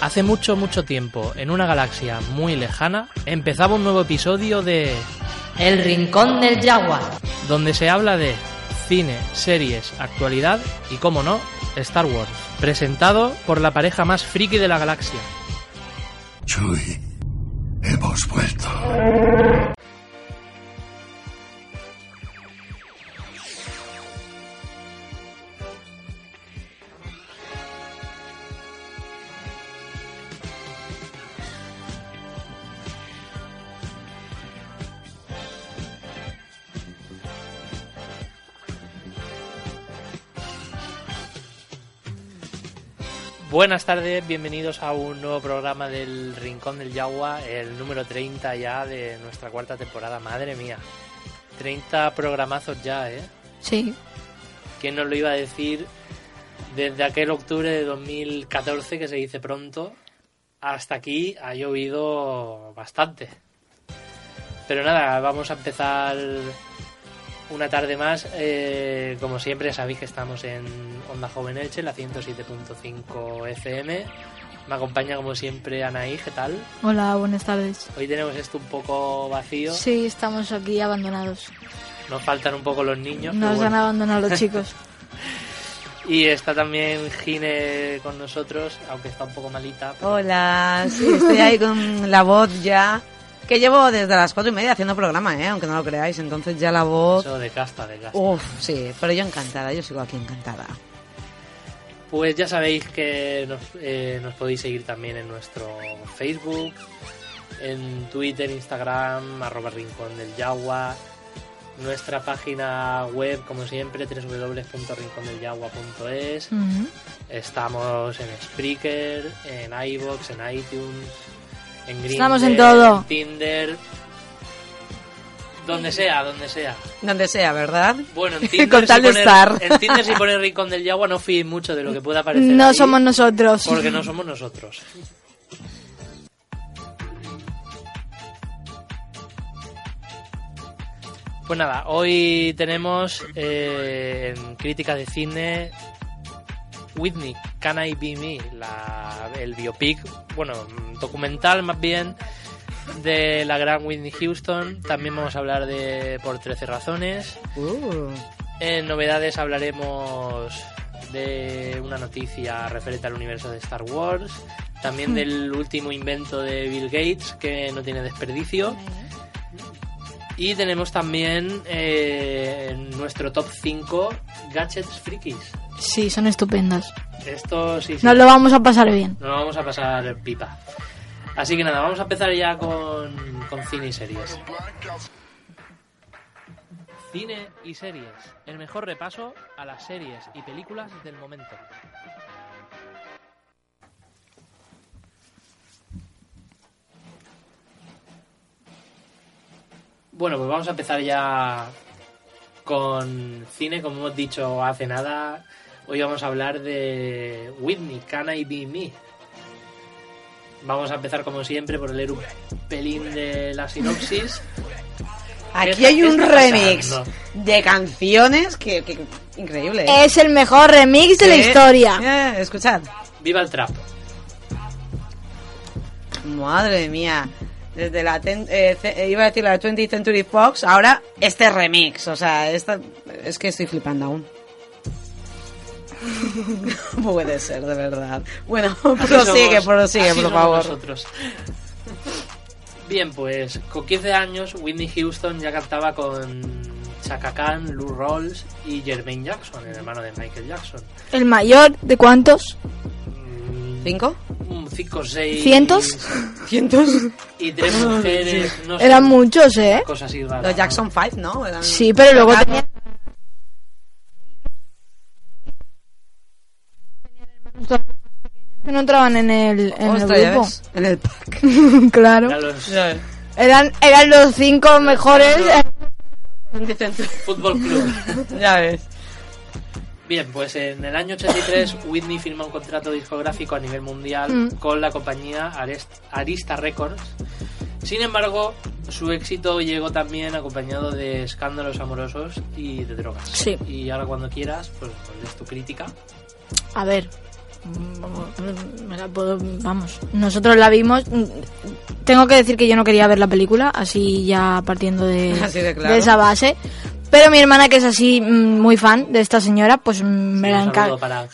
Hace mucho, mucho tiempo, en una galaxia muy lejana, empezaba un nuevo episodio de El Rincón del Jaguar. donde se habla de cine, series, actualidad y, como no, Star Wars, presentado por la pareja más friki de la galaxia. Chuy, hemos vuelto. Buenas tardes, bienvenidos a un nuevo programa del Rincón del Yagua, el número 30 ya de nuestra cuarta temporada. Madre mía, 30 programazos ya, ¿eh? Sí. ¿Quién nos lo iba a decir desde aquel octubre de 2014 que se dice pronto? Hasta aquí ha llovido bastante. Pero nada, vamos a empezar una tarde más. Eh, como siempre, sabéis que estamos en Onda Joven Elche, la 107.5 FM. Me acompaña como siempre Anaí, ¿qué tal? Hola, buenas tardes. Hoy tenemos esto un poco vacío. Sí, estamos aquí abandonados. Nos faltan un poco los niños. Nos han abandonado los chicos. Y está también Gine con nosotros, aunque está un poco malita. pero- Hola, sí, estoy ahí con la voz ya. Que llevo desde las cuatro y media haciendo programa, ¿eh? aunque no lo creáis. Entonces ya la voz. Eso de casta, de casta. Uf, sí, pero yo encantada, yo sigo aquí encantada. Pues ya sabéis que nos, eh, nos podéis seguir también en nuestro Facebook, en Twitter, Instagram, arroba Rincón del Yagua, nuestra página web, como siempre, www.rincondelyagua.es. Ujú. Estamos en Spreaker, en iVoox, en iTunes, en Grindr, Estamos en todo. en Tinder, donde sea, donde sea. Donde sea, ¿verdad? Bueno, en Tinder, Con si de estar. en Tinder si pone Rincón del Yagua no fíes mucho de lo que pueda aparecer No ahí, somos nosotros. Porque no somos nosotros. Pues nada, hoy tenemos eh, en crítica de cine Whitney, Can I Be Me, la- el biopic, bueno, documental más bien de la gran Whitney Houston. También vamos a hablar de Por 13 razones. Uh, En novedades hablaremos de una noticia referente al universo de Star Wars, también del último invento de Bill Gates que no tiene desperdicio. Y tenemos también eh, nuestro top 5 gadgets frikis. Sí, son estupendas. Esto sí, sí. Nos lo vamos a pasar bien. Nos lo vamos a pasar pipa. Así que nada, vamos a empezar ya con, con cine y series. Cine y series. El mejor repaso a las series y películas del momento. Bueno, pues vamos a empezar ya con cine, como hemos dicho hace nada. Hoy vamos a hablar de Whitney, Can I Be Me? Vamos a empezar como siempre por leer un pelín de la sinopsis. Aquí hay un remix pasando? de canciones que, que- increíble. ¿eh? Es el mejor remix de la historia. eh, escuchad. Viva el trap. Madre mía. Desde la ten- eh, eh, iba a decir la 20th Century Fox, ahora este remix, o sea, esta, es que estoy flipando aún. Puede ser, de verdad. Bueno, Así prosigue, somos- prosigue, por favor. nosotros. Bien, pues con 15 años Whitney Houston ya cantaba con Chaka Khan, Lou Rawls y Jermaine Jackson, el hermano de Michael Jackson. El mayor de cuántos? ¿Cinco? 5 6 ¿Cientos? ¿Cientos? y tres mujeres, no sé, Eran muchos, ¿eh? cosas así raras. Los Jackson 5, ¿no? Eran- Sí, pero luego tenía... que no entraban en el, en el grupo. En el pack. claro. Eran los Eran, eran los cinco mejores. Dicen- Fútbol Club. ya ves. Bien, pues en el año 83 Whitney firma un contrato discográfico a nivel mundial Mm. con la compañía Arest- Arista Records. Sin embargo, su éxito llegó también acompañado de escándalos amorosos y de drogas. Sí. Y ahora cuando quieras, pues des tu crítica. A ver. mm, me la puedo- vamos. Nosotros la vimos. mm, Tengo que decir que yo no quería ver la película, así ya partiendo de, Así de claro. esa base. Pero mi hermana, que es así mm, muy fan de esta señora, pues mm, me, la enca-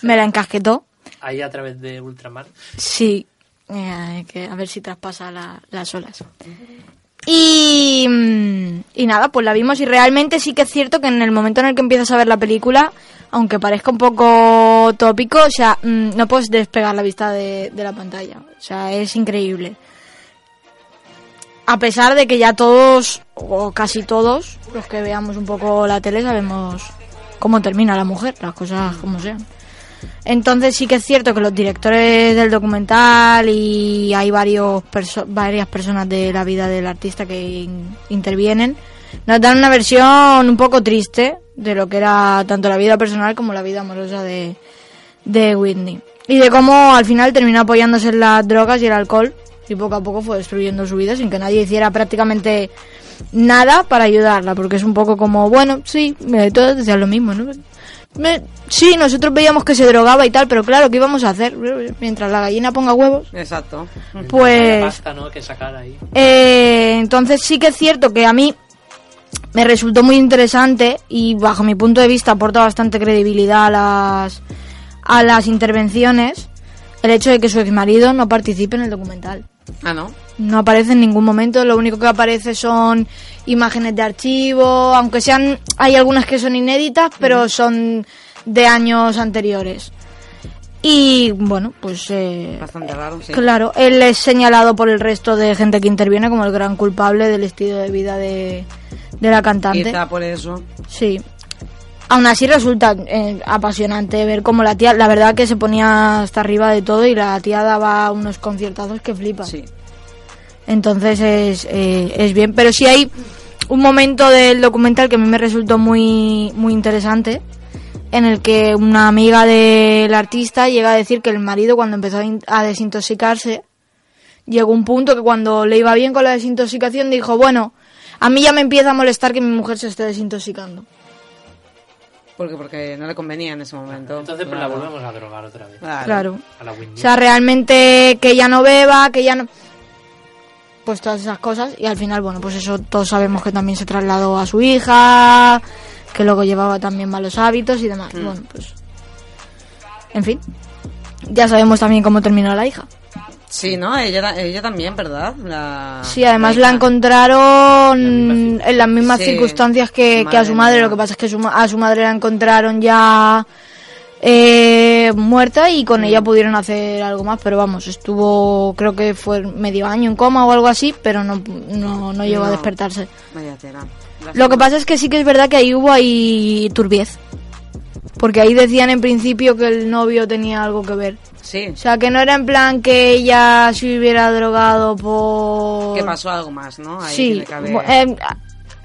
me la encasquetó. Ahí a través de Ultramar. Sí, eh, que a ver si traspasa la- las olas. Y, mm, y nada, pues la vimos y realmente sí que es cierto que en el momento en el que empiezas a ver la película, aunque parezca un poco tópico, o sea, no puedes despegar la vista de, de la pantalla. O sea, es increíble. A pesar de que ya todos, o casi todos, los que veamos un poco la tele, sabemos cómo termina la mujer, las cosas como sean. Entonces sí que es cierto que los directores del documental y hay varios varias personas de la vida del artista que in- intervienen nos dan una versión un poco triste de lo que era tanto la vida personal como la vida amorosa de, de Whitney. Y de cómo al final terminó apoyándose en las drogas y el alcohol y poco a poco fue destruyendo su vida sin que nadie hiciera prácticamente nada para ayudarla, porque es un poco como, bueno, sí, todos decían lo mismo, ¿no? Me- sí, nosotros veíamos que se drogaba y tal, pero claro, ¿qué íbamos a hacer? Mientras la gallina ponga huevos, Exacto. Pues... pasta, ¿no? Que sacar ahí. Eh, entonces sí que es cierto que a mí me resultó muy interesante y bajo mi punto de vista aporta bastante credibilidad a las, a las intervenciones el hecho de que su exmarido no participe en el documental. Ah, ¿no? No aparece en ningún momento, lo único que aparece son imágenes de archivo, aunque sean, hay algunas que son inéditas, pero son de años anteriores. Y bueno, pues eh, Bastante raro, sí. Claro, él es señalado por el resto de gente que interviene como el gran culpable del estilo de vida de, de la cantante. Quizá por eso. Sí. Aún así resulta eh, apasionante ver cómo la tía, la verdad que se ponía hasta arriba de todo y la tía daba unos conciertazos que flipas. Sí. Entonces es, eh, es bien. Pero sí hay un momento del documental que a mí me resultó muy, muy interesante, en el que una amiga del artista llega a decir que el marido cuando empezó a a desintoxicarse, llegó un punto que cuando le iba bien con la desintoxicación dijo, bueno, a mí ya me empieza a molestar que mi mujer se esté desintoxicando. Porque, porque no le convenía en ese momento. Entonces pues Claro. la volvemos a drogar otra vez. Claro. Claro. A la Whitney. O sea, realmente que ella no beba, que ella no... Pues todas esas cosas. Y al final, bueno, pues eso todos sabemos que también se trasladó a su hija, que luego llevaba también malos hábitos y demás. Bueno, pues... En fin. Ya sabemos también cómo terminó la hija. Sí, ¿no? Ella, ella también, ¿verdad? La, Sí, además la encontraron en las mismas Sí. circunstancias que, que a su Madre mía. Lo que pasa es que su ma- a su madre la encontraron ya eh, muerta y con ella pudieron hacer algo más. Pero vamos, estuvo, creo que fue medio año en coma o algo así, pero no, no, no llegó a despertarse. Vaya tela. Lo que pasa es que sí que es verdad que ahí hubo ahí turbiez. Porque ahí decían en principio que el novio tenía algo que ver. Sí. O sea, que no era en plan que ella se hubiera drogado por... Que pasó algo más, ¿no? Ahí sí, tiene que haber-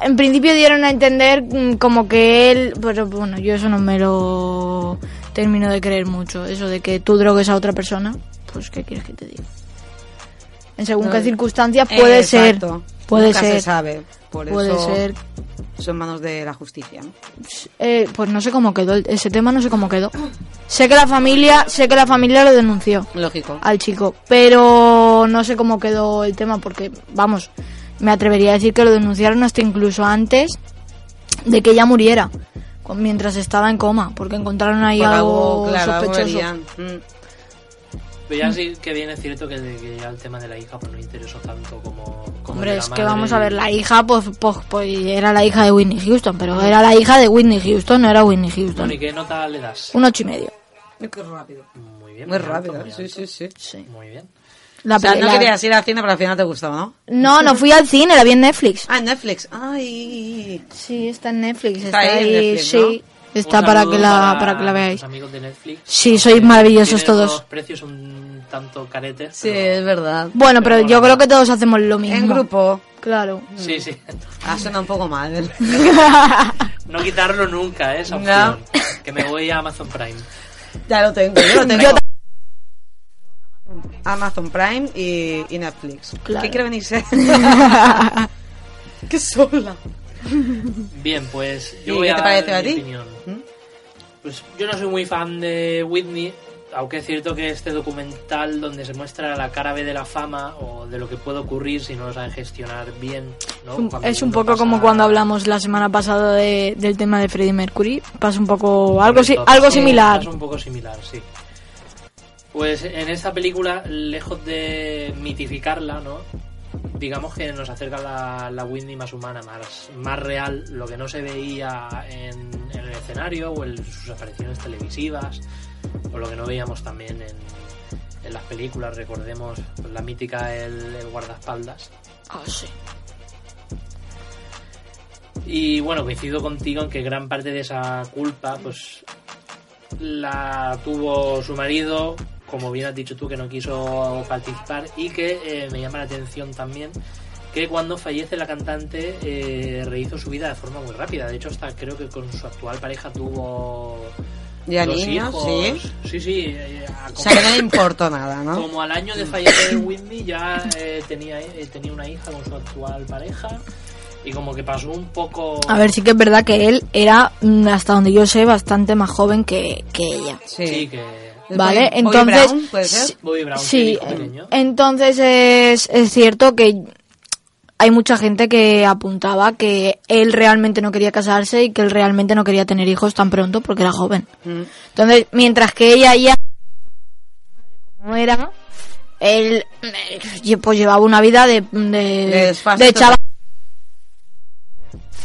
en principio dieron a entender mm, como que él, pero bueno, yo eso no me lo termino de creer mucho, eso de que tú drogues a otra persona, pues qué quieres que te diga. En según No, qué eh, circunstancias puede ser, puede Nunca se ser, sabe. Por puede eso ser. son manos de la justicia. ¿no? Eh, pues no sé cómo quedó ese tema, no sé cómo quedó. Sé que la familia, sé que la familia lo denunció Lógico. al chico, pero no sé cómo quedó el tema porque, vamos, me atrevería a decir que lo denunciaron hasta incluso antes de que ella muriera, mientras estaba en coma, porque encontraron ahí Por algo, claro, algo sospechoso. verían. Pero ya sí que bien es cierto que, que ya el tema de la hija pues no interesó tanto como, como Hombre, el de la es que madre vamos a ver, la hija, pues, pues, pues era la hija de Whitney Houston, pero era la hija de Whitney Houston, no era Whitney Bueno, Houston. ¿y qué nota le das? Un ocho y medio. Qué rápido. Muy bien. Muy alto, rápido, muy sí, alto. sí, sí. Sí. Muy bien. La o sea, no la- querías ir al cine, pero al final te gustaba, ¿no? No, no fui al cine, la vi en Netflix. Ah, en Netflix. Ay. Sí, está en Netflix. Está, Está ahí en ahí, Netflix, sí. Está Un para que la, para que la veáis. amigos de Netflix. Sí, sois maravillosos todos. unos precios un tanto caretes. Sí, pero- es verdad. Bueno, pero Pero yo creo que todos hacemos lo mismo. En grupo. Claro. Sí, sí. Ah, suena un poco mal. No quitarlo nunca, ¿eh? esa No. Que me voy a Amazon Prime. ya lo tengo, yo lo tengo. Yo Amazon Prime y, y Netflix. Claro. ¿Qué quiere venirse? ¡Qué sola! Bien, pues ¿Y yo voy qué a te dar pareció a mi ti? opinión. ¿Mm? Pues yo no soy muy fan de Whitney, aunque es cierto que este documental donde se muestra la cara B de la fama o de lo que puede ocurrir si no lo saben gestionar bien, ¿no? Es un- Es poco pasa- como cuando hablamos la semana pasada de- del tema de Freddie Mercury. Pasa un poco algo, si- algo similar. Es un poco similar, sí. Pues en esta película, lejos de mitificarla, ¿no? Digamos que nos acerca la, la Whitney más humana, más, más real, lo que no se veía en, en el escenario o en sus apariciones televisivas, o lo que no veíamos también en, en las películas, recordemos la mítica El, el guardaespaldas. Ah, sí. Y bueno, coincido contigo en que gran parte de esa culpa, pues la tuvo su marido, como bien has dicho tú, que no quiso participar, y que eh, me llama la atención también que cuando fallece la cantante eh, rehizo su vida de forma muy rápida. De hecho, hasta creo que con su actual pareja tuvo Ya dos niños, hijos. sí. Sí, sí. eh, a- O sea, no le importó nada, ¿no? como al año de fallecer Whitney ya eh, tenía, eh, tenía una hija con su actual pareja y como que pasó un poco... A ver, sí que es verdad que él era, mm, hasta donde yo sé, bastante más joven que, que ella. Sí. Sí, que... Vale, Bobby entonces... Brown, ¿puede ser? sí, Bobby Brown, sí, entonces es, es cierto que hay mucha gente que apuntaba que él realmente no quería casarse y que él realmente no quería tener hijos tan pronto porque era joven. Mm. Entonces, mientras que ella ya como era, él eh, pues llevaba una vida de, de, De desfase de chaval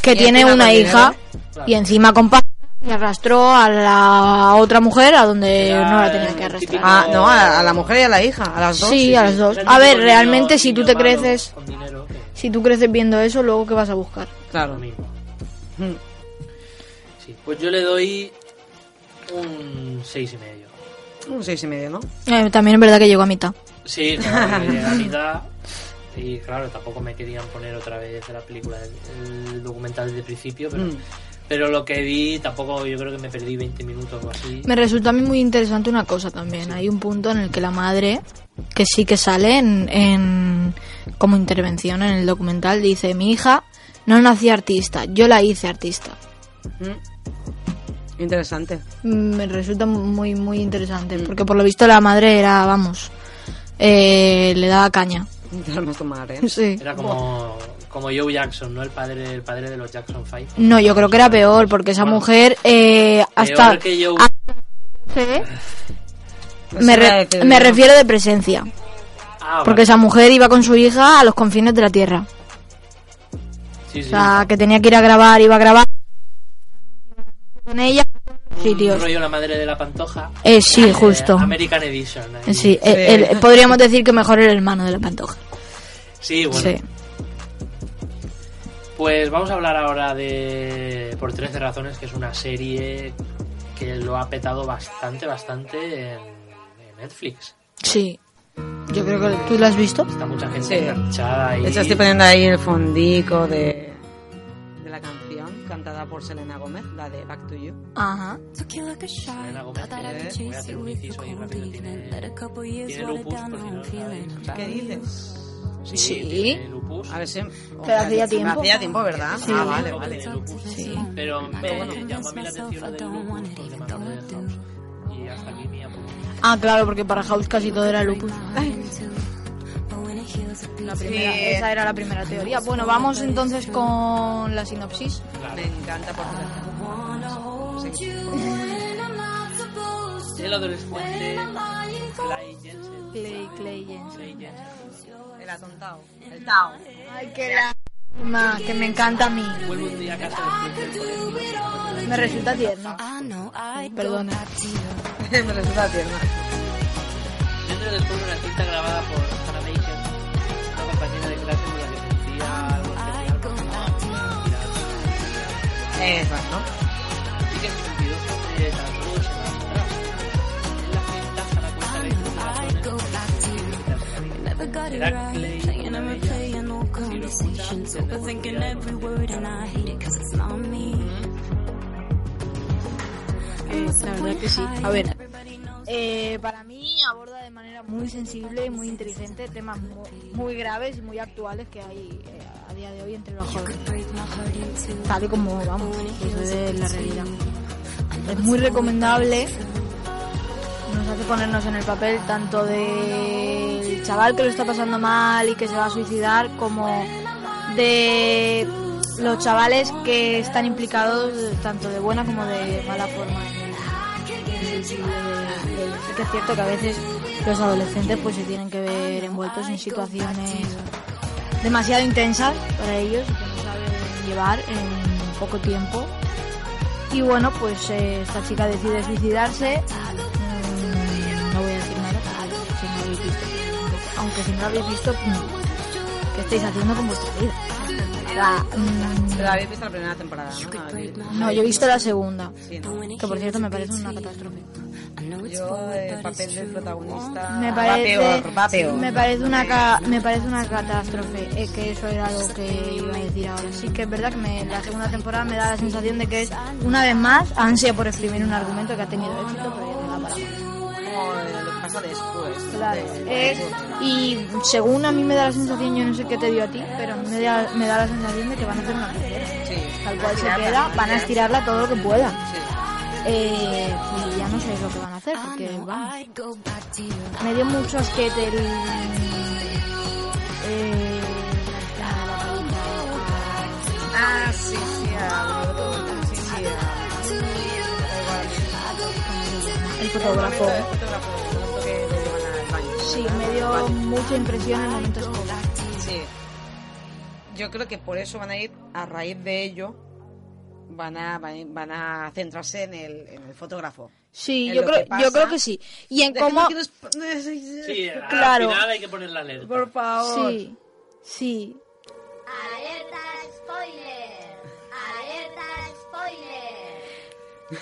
que tiene una hija Claro. y encima con pa- y arrastró a la otra mujer a donde Era no la tenía que arrastrar. típico- Ah, no, a, a la mujer y a la hija, a las dos. Sí, a las dos. A ver, realmente si tú te creces, con dinero, que si tú creces viendo eso, luego qué vas a buscar. lo Claro. mismo. Mm. Sí, pues yo le doy un seis y medio. Un seis y medio, ¿no? Eh, también es verdad que llegó a mitad. Sí, claro, a mitad. Y claro, tampoco me querían poner otra vez la película, el, el documental desde el principio, pero, Mm. Pero lo que vi tampoco, yo creo que me perdí 20 minutos o así. Me resulta a mí muy interesante una cosa también. Hay un punto en el que la madre, que sí que sale en, en- como intervención en el documental, dice, mi hija no nació artista, yo la hice artista. Mm. Interesante. Mm, Me resulta muy, muy interesante, porque por lo visto la madre era, vamos, eh, le daba caña. ¿Eh? Sí. Era como, como Joe Jackson, ¿no? El padre, el padre de los Jackson 5. No, yo creo que era peor, porque esa Bueno, mujer eh, hasta... Peor que Joe. Sí. Pues Me, re- decir me refiero de presencia. Ah, Porque vale. esa mujer iba con su hija a los confines de la tierra. Sí, sí. O sea, que tenía que ir a grabar, iba a grabar con ella. Un Sitios. rollo la madre de la pantoja. Eh, sí, Eh, justo. American Edition. ahí. Sí, eh, el- podríamos decir que mejor el hermano de la pantoja. Sí, bueno. Sí. Pues vamos a hablar ahora de Por 13 razones, que es una serie que lo ha petado bastante, bastante en, en Netflix. Sí. Yo creo que tú lo has visto. Está mucha gente Sí. enganchada ahí. De hecho, estoy poniendo ahí el fondico de, de la canción cantada por Selena Gómez, la de Back to You. Ajá. Selena Gómez, voy a hacer un inciso ahí rápido. Tiene, tiene lupus, por si no lo sabéis. ¿Qué dices? Sí, Sí. tiene lupus. A ver si... Pero hacía tiempo. Hacía tiempo, ¿verdad? Sí. Ah, vale, Tiene vale. lupus. Sí. Pero me llamó a mí la atención lo del lupus porque me acordé de House. Y hasta aquí mi apunte. Ah, claro, porque para House casi todo era lupus. La primera- Sí. Esa era la primera teoría. Bueno, vamos entonces con la sinopsis. Me encanta por El adolescente Clay Jensen. Clay, Clay Jensen. Clay Jensen. El atontado. El Tao. Ay, qué lástima, que me encanta a mí. Un día a casa. Me resulta tierno. Perdona. Me resulta tierno. Dentro después de una cinta grabada por compañera de clase con la que sentía algo especial por Exacto. Así que en 22 de tan solo dos semanas atrás. En la cinta, Hannah cuenta 20 razones por las Era Clay. Si lo escuchas, Eh, la verdad que sí. A ver, eh, para mí aborda de manera muy sensible y muy inteligente temas mu- muy, graves y muy actuales que hay eh, a día de hoy entre los jóvenes. Tal y como, vamos, eso es la realidad. Es muy recomendable. Nos hace ponernos en el papel tanto del chaval que lo está pasando mal y que se va a suicidar como de los chavales que están implicados tanto de buena como de mala forma Sí que es cierto que a veces los adolescentes pues se tienen que ver envueltos en situaciones demasiado intensas para ellos que no saben llevar en poco tiempo. Y bueno, pues eh, esta chica decide suicidarse. Mm, no voy a decir nada, si no habéis visto. Aunque si no lo habéis visto, mm, ¿qué estáis haciendo con vuestra vida? Habéis visto la primera temporada, ¿no? no, yo he visto la segunda. Sí, ¿no? Que por cierto me parece una catástrofe. Yo, el papel del protagonista. Me va parece, peor, va peor. me parece una ca- me parece una catástrofe. Es que eso era lo que iba a decir ahora. Sí que es verdad que me- la segunda temporada me da la sensación de que es una vez más ansia por exprimir un argumento que ha tenido éxito, pero ya no da para más. Después. Claro, de- es, y según a mí me da la sensación, yo no sé qué te dio a ti, pero a mí me da, me da la sensación de que van a hacer una tercera. Sí. Tal cual se queda, van a estirarla todo lo que puedan. Sí. Eh, y ya no sé lo que van a hacer, porque vamos. Me dio mucho asquete el. Eh, Ah, sí, sí, a- sí, sí, a- el fotógrafo. El fotógrafo, Sí, me dio mucha impresión en momentos como. Sí. Yo creo que por eso van a ir, a raíz de ello, van a, van a- van a centrarse en el, en el fotógrafo. Sí, yo creo, yo creo que sí. Y en que cómo. Sí, Claro. al final hay que poner la alerta. Por favor. Sí, sí. Alerta spoiler. Alerta spoiler.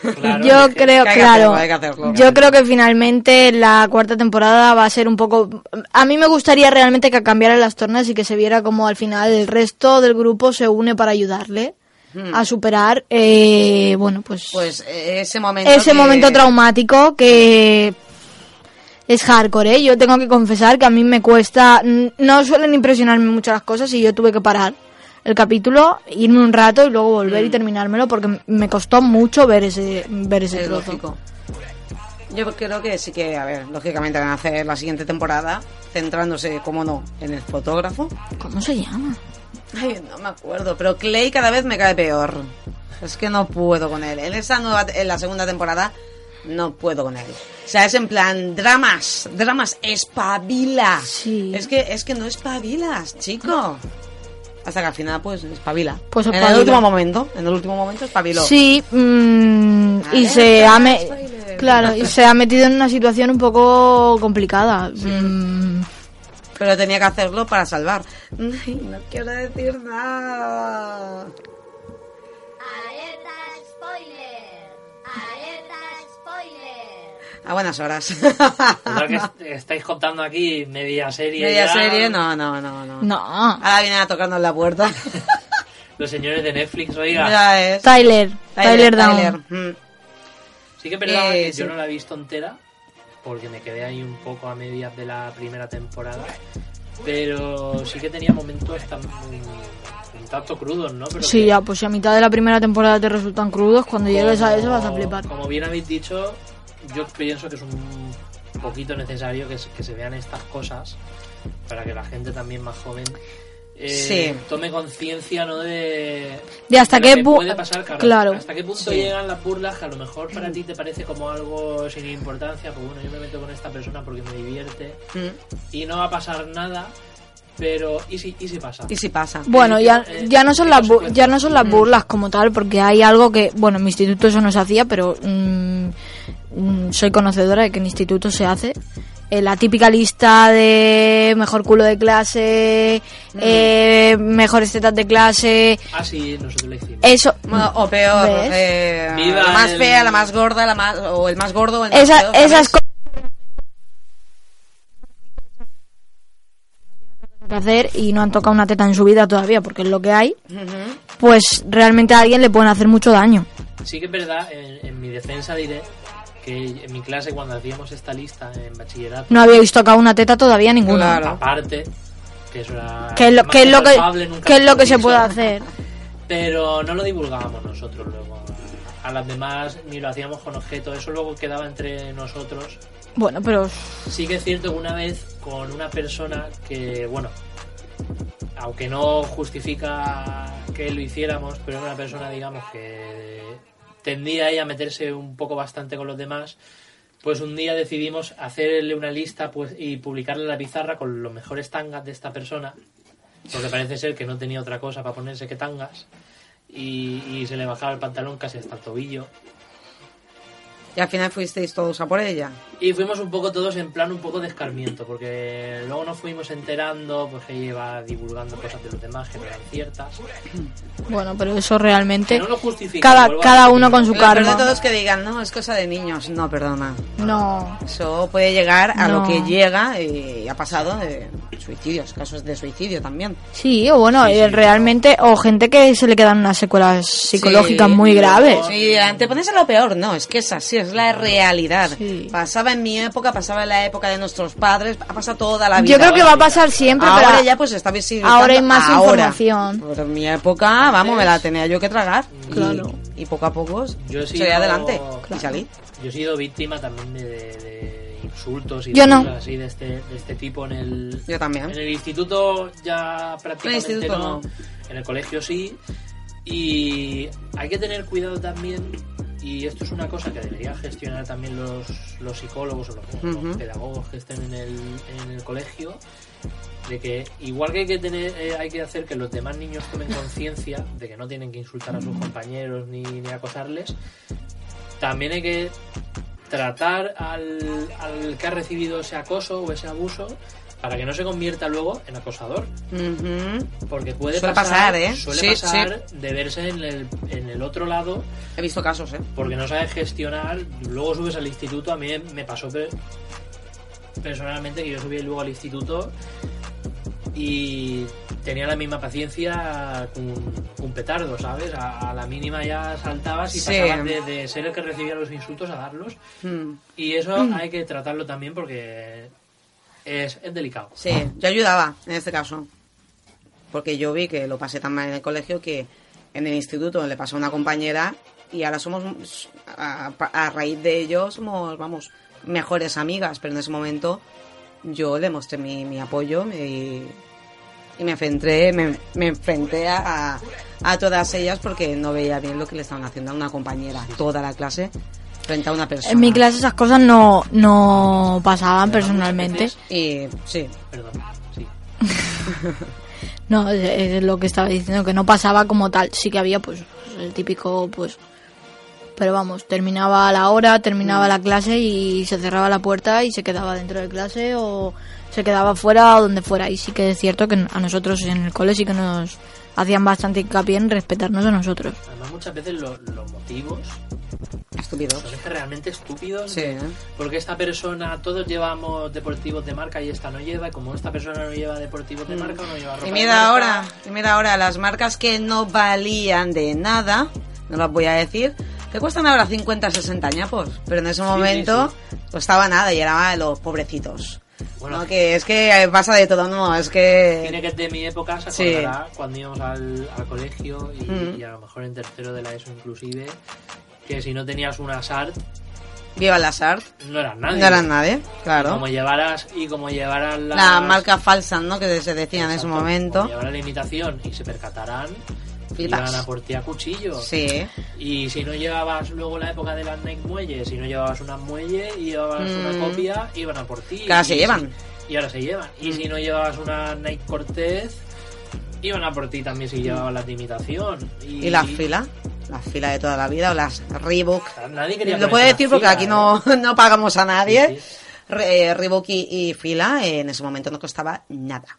Claro, yo que- creo, que claro. hacerlo, hacerlo. Yo creo que finalmente la cuarta temporada va a ser un poco. A mí me gustaría realmente que cambiaran las tornas y que se viera como al final el resto del grupo se une para ayudarle a superar, eh, bueno, pues, Pues eh, ese momento. ese que- momento traumático que es hardcore. ¿eh? Yo tengo que confesar que a mí me cuesta. No suelen impresionarme mucho las cosas y yo tuve que parar el capítulo, irme un rato y luego volver y terminármelo porque me costó mucho ver ese, ver ese Es trozo. lógico. Yo creo que sí que, a ver, lógicamente van a hacer la siguiente temporada centrándose, como no, en el fotógrafo. ¿Cómo se llama? Ay, no me acuerdo, pero Clay cada vez me cae peor. Es que no puedo con él. En esa nueva, en la segunda temporada, no puedo con él. O sea, es en plan dramas, dramas, espabila. Sí. Es que, es que no espabilas, chico. Hasta que al final, pues, espabila. Pues En el último momento, en el último momento espabiló. Sí, mm, y se ha me- claro, y se ha metido en una situación un poco complicada. Mm, Pero tenía que hacerlo para salvar. Ay, no quiero decir nada. A buenas horas. Que estáis contando aquí media serie. Media ya. serie, no, no, no, no. no. Ahora vienen a tocarnos la puerta. Los señores de Netflix, oiga. Ya es. Tyler, Tyler, Down. Tyler, mm. Sí que es verdad Eh, que sí. yo no la he visto entera, porque me quedé ahí un poco a medias de la primera temporada. Pero sí que tenía momentos tan un tanto crudos, ¿no? Pero Sí, que, ya, pues si a mitad de la primera temporada te resultan crudos, cuando llegues a eso vas a flipar. Como bien habéis dicho, yo pienso que es un poquito necesario que, se- que se vean estas cosas para que la gente también más joven eh, Sí. tome conciencia ¿no? de, De hasta qué puede pasar, claro, claro. hasta qué punto Sí. llegan las burlas que a lo mejor para ti te parece como algo sin importancia, pues bueno, yo me meto con esta persona porque me divierte Mm. y no va a pasar nada, pero ¿y si, y si pasa? Y si pasa. Bueno, Eh, ya, eh, ya no son ¿qué las ya no son las burlas como tal, porque hay algo que, bueno, en mi instituto eso no se hacía, pero mm, mm, soy conocedora de que en instituto se hace. Eh, la típica lista de mejor culo de clase, eh, mejores tetas de clase, Ah, sí, nosotros lo hicimos. eso. O peor, eh, la más el- fea, la más gorda, la más, o el más gordo, o el más Esa- feo, ¿sabes? esas cosas hacer y no han tocado una teta en su vida todavía, porque es lo que hay, pues realmente a alguien le pueden hacer mucho daño. Sí que es verdad, en, en mi defensa diré que en mi clase cuando hacíamos esta lista en bachillerato, No habíais tocado una teta todavía ninguna. Claro. aparte, que eso era... ¿Qué es lo, qué es lo que, qué es lo que se puede hacer? Pero no lo divulgábamos nosotros luego. A las demás ni lo hacíamos con objeto, eso luego quedaba entre nosotros. Bueno, pero Sí que es cierto que una vez con una persona que, bueno, aunque no justifica que lo hiciéramos, pero era una persona, digamos, que tendía ahí a meterse un poco bastante con los demás, pues un día decidimos hacerle una lista pues y publicarla en la pizarra con los mejores tangas de esta persona, porque parece ser que no tenía otra cosa para ponerse que tangas, y, y se le bajaba el pantalón casi hasta el tobillo. Y al final fuisteis todos a por ella. Y fuimos un poco todos en plan un poco de escarmiento, porque luego nos fuimos enterando, pues que ella iba divulgando cosas de los demás que no eran ciertas. bueno, pero eso realmente Que no lo justifica, cada cada uno con su peor de karma. todo es que digan, no, es cosa de niños. No, perdona. No. Eso puede llegar a No. lo que llega y ha pasado de suicidios, casos de suicidio también. Sí, o bueno, Sí, sí, eh, realmente o gente que se le quedan unas secuelas psicológicas Sí, muy graves. Sí, te pones a lo peor, no, es que es así, es la realidad. Sí. Pasaba en mi época, pasaba en la época de nuestros padres, ha pasado toda la vida. Yo creo que va a pasar siempre, ahora pero ya pues está visibilizando. ahora hay más ahora. información. Pero en mi época, vamos, me la tenía yo que tragar. Y- Claro. Y, poco a poco Yo he seguí sido- adelante y salí. Yo he sido víctima también de, de- de insultos y Yo no. cosas así de este, de este tipo en el, Yo también. en el instituto ya prácticamente instituto no, no. en el colegio sí. Y hay que tener cuidado también, y esto es una cosa que deberían gestionar también los, los psicólogos o los, pedagogos que estén en el, en el colegio, de que igual que hay que tener eh, hay que hacer que los demás niños tomen conciencia de que no tienen que insultar a sus compañeros ni, ni acosarles, también hay que tratar al, al que ha recibido ese acoso o ese abuso para que no se convierta luego en acosador. Porque puede Suele pasar, pasar, ¿eh? suele Sí, pasar de verse en el, en el otro lado He visto casos, ¿eh? porque no sabes gestionar. Luego subes al instituto. A mí me pasó pe- personalmente que yo subí luego al instituto y tenía la misma paciencia que un, un petardo, ¿sabes? A, a la mínima ya saltabas y Sí. pasabas de, de ser el que recibía los insultos a darlos. Mm. Y eso hay que tratarlo también porque es, es delicado. Sí, yo ayudaba en este caso. Porque yo vi que lo pasé tan mal en el colegio que en el instituto le pasó a una compañera y ahora somos, a, a raíz de ello, somos, vamos, mejores amigas. Pero en ese momento yo le mostré mi, mi apoyo y, y me enfrenté, me, me enfrenté a, a todas ellas porque no veía bien lo que le estaban haciendo a una compañera, toda la clase, frente a una persona. En mi clase esas cosas no, no pasaban personalmente. Y sí, Perdón, sí. No, es, es lo que estaba diciendo, que no pasaba como tal. Sí que había, pues, el típico, pues... Pero vamos, terminaba la hora, terminaba la clase y se cerraba la puerta y se quedaba dentro de clase o se quedaba fuera o donde fuera. Y sí que es cierto que a nosotros en el cole sí que nos hacían bastante hincapié en respetarnos a nosotros. Además, muchas veces lo- los motivos estúpidos. son es que realmente estúpidos. Sí, ¿eh? Porque esta persona, todos llevamos deportivos de marca y esta no lleva, y como esta persona no lleva deportivos de marca, no lleva ropa Mm. Y de mira marca. ahora, y mira ahora, las marcas que no valían de nada, no las voy a decir, que cuestan ahora 50, 60 ñapos, pero en ese momento costaba nada y era de los pobrecitos. Bueno. no, que es que pasa de todo, no, es que... Tiene que de mi época, se Sí. acordará cuando íbamos al, al colegio y, Mm. y a lo mejor en tercero de la ESO inclusive, que si no tenías una SART, Viva las art, no eras nadie. no eran nadie, claro. Como llevaras, y como llevaras las- La marca falsa, ¿no? Que se decía en ese momento. Como la imitación y se percatarán, Flipas. iban a por ti a cuchillo. Sí, Y si no llevabas luego la época de las Nike Muelles, si no llevabas unas muelles y llevabas una Mm. copia, iban a por ti. Ahora se llevan. si- y ahora se llevan. Y si no llevabas una Nike Cortez, iban a por ti también si llevabas las de imitación. Y, y la fila, la fila de toda la vida, o las Reebok. Nadie quería Lo una decir porque fila, aquí ¿eh? no, no pagamos a nadie. Sí, sí. Re- eh, Reebok y, y fila en ese momento no costaba nada.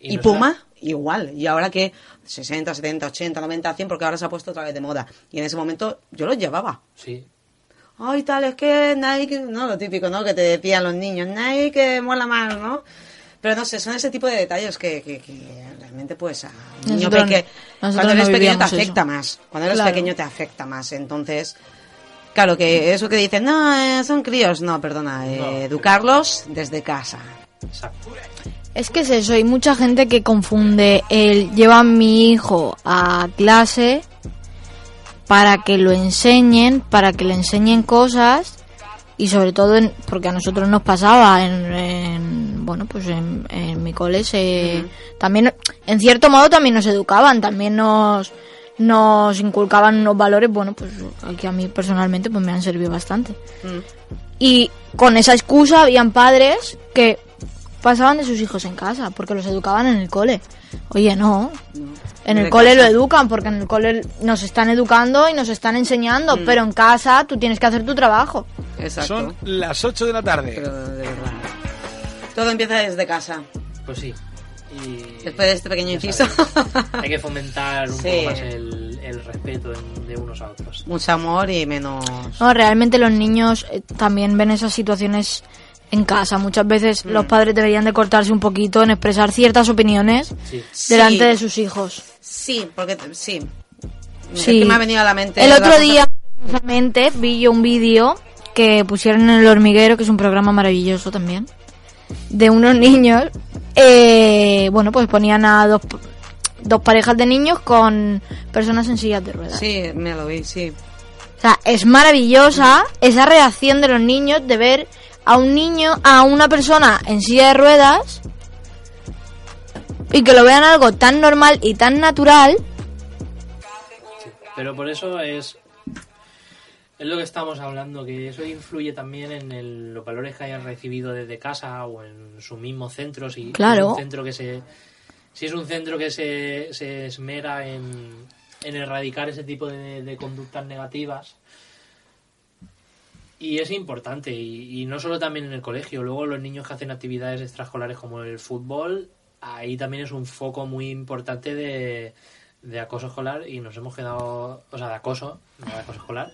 Y, no Puma, será- igual. Y ahora que 60, 70, 80, 90, 100, porque ahora se ha puesto otra vez de moda. Y en ese momento yo los llevaba. Sí. Ay, tal, es que Nike, no, lo típico, ¿no? Que te decían los niños, Nike mola más, ¿no? Pero no sé, son ese tipo de detalles que, que, que realmente pues a un niño Nosotros- peque- nosotros cuando eres no pequeño te afecta eso. más. Cuando eres Claro. pequeño te afecta más. Entonces, claro que eso que dicen, no, eh, son críos. No, perdona, eh, No. educarlos desde casa. Exacto. Es que es eso, hay mucha gente que confunde el lleva a mi hijo a clase para que lo enseñen, para que le enseñen cosas y sobre todo en- porque a nosotros nos pasaba en, en- bueno pues en, en mi cole se también en cierto modo también nos educaban también nos nos inculcaban unos valores bueno pues que a mí personalmente pues me han servido bastante Mm. y con esa excusa habían padres que pasaban de sus hijos en casa porque los educaban en el cole. Oye, no. En el cole casa. lo educan porque en el cole nos están educando y nos están enseñando, Mm. pero en casa tú tienes que hacer tu trabajo. Exacto. Son las 8 de la tarde. Pero de verdad. Todo empieza desde casa. Pues sí. Y Después de este pequeño inciso. Hay que fomentar un Sí. poco más el, el respeto en- de unos a otros. Mucho amor y menos... No, realmente los niños eh, también ven esas situaciones en casa. Muchas veces los padres deberían de cortarse un poquito en expresar ciertas opiniones Sí. delante Sí. de sus hijos. Sí, porque sí. Es Sí. que me ha venido a la mente. El otro día, precisamente, vi yo un vídeo que pusieron en El Hormiguero, que es un programa maravilloso también, de unos niños. eh, bueno, pues ponían a dos, dos parejas de niños con personas en sillas de ruedas. Sí, me lo vi, sí. O sea, es maravillosa esa reacción de los niños de ver a un niño, a una persona en silla de ruedas y que lo vean algo tan normal y tan natural. Sí, Pero por eso es es lo que estamos hablando, que eso influye también en el- los valores que hayan recibido desde casa o en su mismo centro. Si Claro. es un centro que se si es un centro que se, se esmera en, en erradicar ese tipo de, de conductas negativas. Y es importante, y, y no solo también en el colegio, luego los niños que hacen actividades extraescolares como el fútbol, ahí también es un foco muy importante de, de acoso escolar y nos hemos quedado, o sea, de acoso, no de acoso escolar.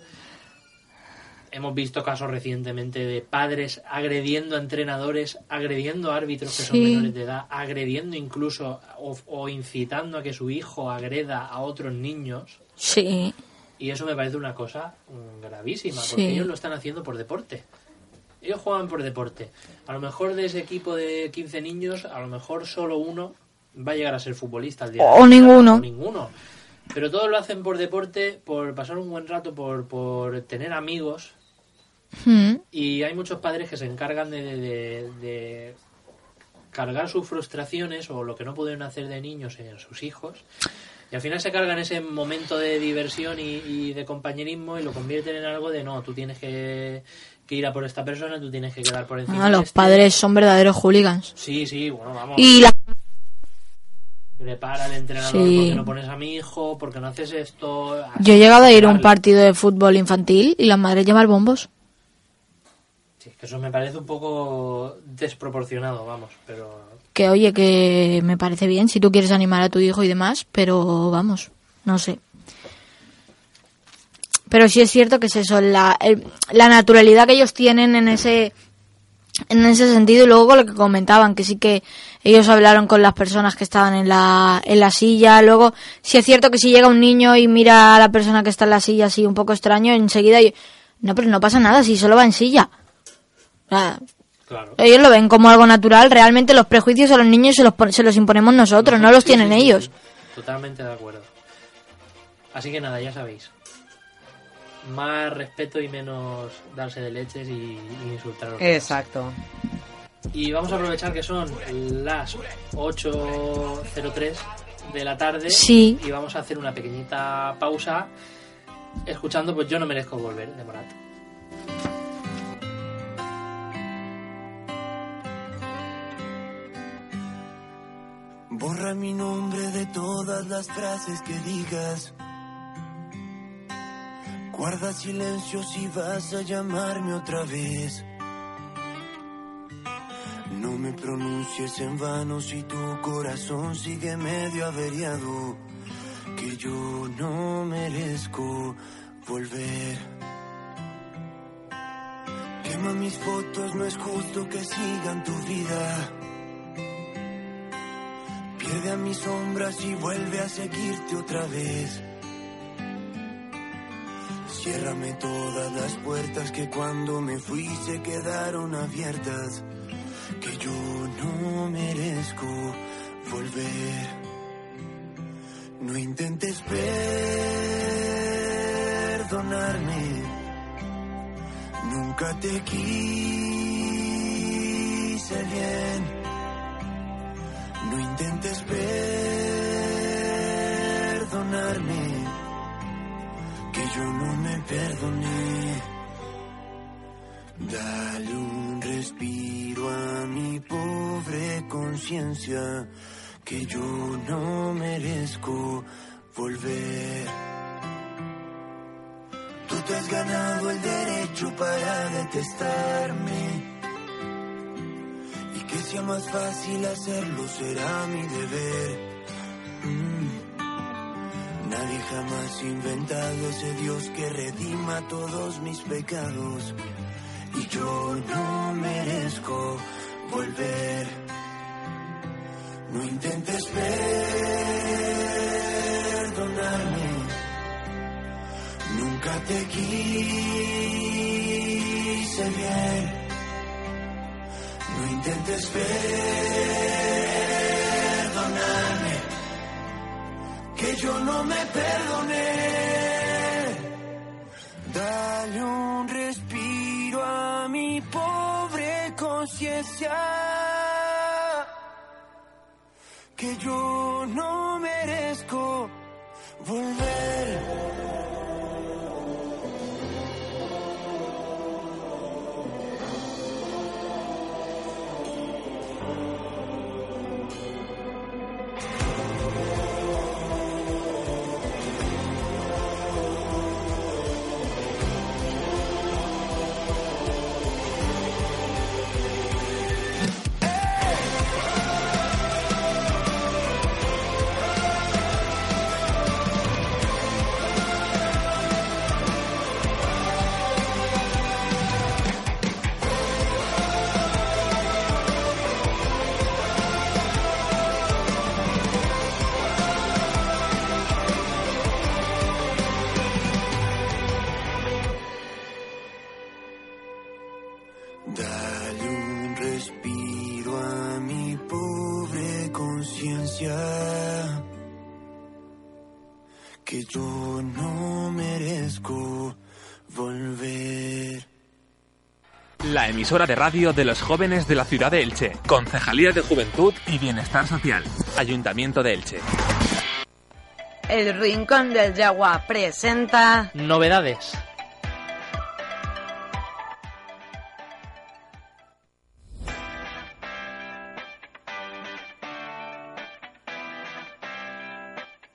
Hemos visto casos recientemente de padres agrediendo a entrenadores, agrediendo a árbitros que son menores de edad, agrediendo incluso o, o incitando a que su hijo agreda a otros niños. Sí. Y eso me parece una cosa mm, gravísima, Sí. porque ellos lo están haciendo por deporte. Ellos juegan por deporte. A lo mejor de ese equipo de 15 niños, a lo mejor solo uno va a llegar a ser futbolista al día O ninguno. o ninguno. Pero todos lo hacen por deporte, por pasar un buen rato, por, por tener amigos. Mm. Y hay muchos padres que se encargan de, de- de- de cargar sus frustraciones o lo que no pudieron hacer de niños en sus hijos. Y al final se cargan ese momento de diversión y, y de compañerismo y lo convierten en algo de no, tú tienes que, que ir a por esta persona, tú tienes que quedar por encima. Ah, los este. padres son verdaderos hooligans. Sí, sí, bueno, vamos. Y la... Le para el entrenador Sí. porque no pones a mi hijo, porque no haces esto. Yo he llegado a ir a un partido de fútbol infantil y las madres llevan bombos. Sí, que eso me parece un poco desproporcionado, vamos, pero Que oye, que me parece bien si tú quieres animar a tu hijo y demás, pero vamos, no sé. Pero sí es cierto que es eso, la, la naturalidad que ellos tienen en ese en ese sentido y luego con lo que comentaban que sí que ellos hablaron con las personas que estaban en la en la silla luego sí es cierto que si llega un niño y mira a la persona que está en la silla así un poco extraño enseguida yo- no pero no pasa nada si solo va en silla claro. ellos lo ven como algo natural. Realmente los prejuicios a los niños se los, se los imponemos nosotros, no los Sí, tienen sí, ellos. sí. Totalmente de acuerdo. Así que nada, ya sabéis. Más respeto y menos darse de leches y, y insultar a los demás. Exacto. Y vamos a aprovechar que son las 8.03 de la tarde. Sí. Y vamos a hacer una pequeñita pausa escuchando pues Yo no merezco volver de Morat. Borra mi nombre de todas las frases que digas. Guarda silencio si vas a llamarme otra vez. No me pronuncies en vano si tu corazón sigue medio averiado. Que yo no merezco volver. Quema mis fotos, no es justo que sigan tu vida. Pierde a mis sombras y vuelve a seguirte otra vez. Ciérrame todas las puertas que cuando me fui se quedaron abiertas. Que yo no merezco volver. No intentes perdonarme. Nunca te quise bien. No intentes perdonarme que yo no me perdoné. Dale un respiro a mi pobre conciencia, que yo no merezco volver. Tú te has ganado el derecho para detestarme. Que sea más fácil hacerlo será mi deber. Mm. Nadie jamás ha inventado ese Dios que redima todos mis pecados. Y yo no merezco volver. No intentes perdonarme. Nunca te quise bien. No intentes perdonarme que yo no me perdoné. Dale un respiro a mi pobre conciencia. Que yo no merezco volver. La emisora de radio de los jóvenes de la ciudad de Elche. Concejalía de Juventud y Bienestar Social. Ayuntamiento de Elche. El Rincón del Yagua presenta Novedades.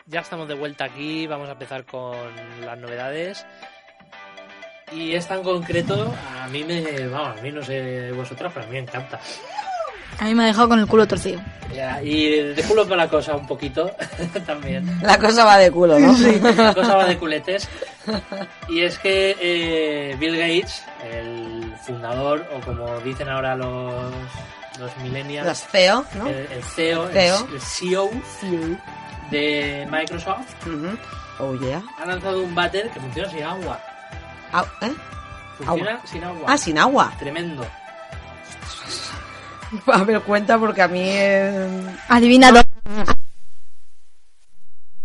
Ya estamos de vuelta aquí, vamos a empezar con las novedades. Y esta en concreto, a mí me. Vamos, a mí no sé vosotras, pero a mí me encanta. A mí me ha dejado con el culo torcido. Ya, y de culo para la cosa un poquito también. La cosa va de culo, ¿no? La cosa va de culetes. Y es que eh, Bill Gates, el fundador, o como dicen ahora los, los millennials, Los CEO, ¿no? el, el CEO, el- CEO. el CEO de Microsoft. Oh, yeah. ha lanzado un váter que funciona sin agua. Ah, ¿eh? Funciona Agua. sin agua. Ah, sin agua. Tremendo. A ver, cuenta porque a mí... eh, Adivinado.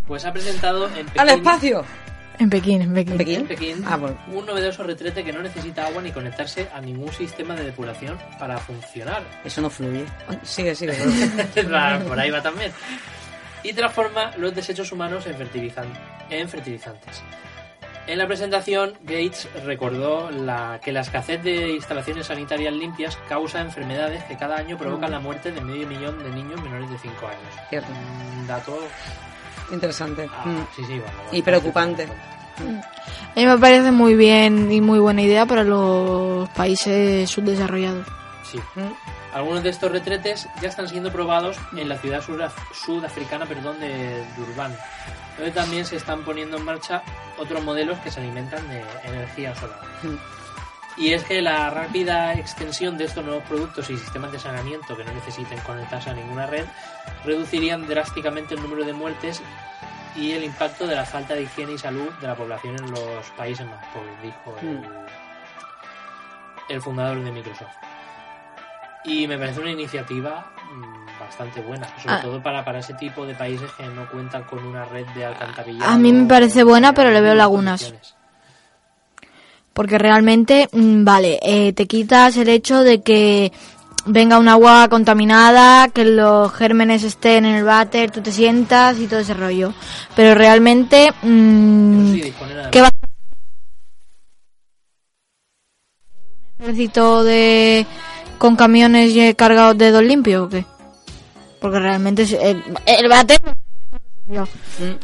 Pues ha presentado en Pekín, ¡Al espacio! En Pekín, en Pekín. en ¿Pekín? Pekín Ah, bueno. un novedoso retrete que no necesita agua ni conectarse a ningún sistema de depuración para funcionar. Eso no fluye. Sigue, sigue. Claro, Por ahí va también. Y transforma los desechos humanos en, fertilizan- en fertilizantes. En la presentación, Gates recordó la- que la escasez de instalaciones sanitarias limpias causa enfermedades que cada año provocan la muerte de medio millón de niños menores de 5 años. Cierto. Un dato. Interesante. ah, Mm. sí, sí, bueno, Y preocupante. A mí me parece muy bien y muy buena idea para los países subdesarrollados. Sí. Algunos de estos retretes ya están siendo probados en la ciudad suraf- sudafricana perdón, de Durban, donde también se están poniendo en marcha otros modelos que se alimentan de energía solar. Y es que la rápida extensión de estos nuevos productos y sistemas de saneamiento que no necesiten conectarse a ninguna red reducirían drásticamente el número de muertes y el impacto de la falta de higiene y salud de la población en los países más pobres, dijo el, Mm. el fundador de Microsoft. Y me parece una iniciativa mm, bastante buena, sobre Ah. todo para, para ese tipo de países que no cuentan con una red de alcantarillado. A mí me parece buena, pero le veo lagunas. Porque realmente, mm, vale, eh, te quitas el hecho de que venga un agua contaminada, que los gérmenes estén en el váter, tú te sientas y todo ese rollo. Pero realmente, mm, Sí, ¿qué va ¿Un ejército de con camiones cargados de dos limpios o qué? Porque realmente es- el, el váter... O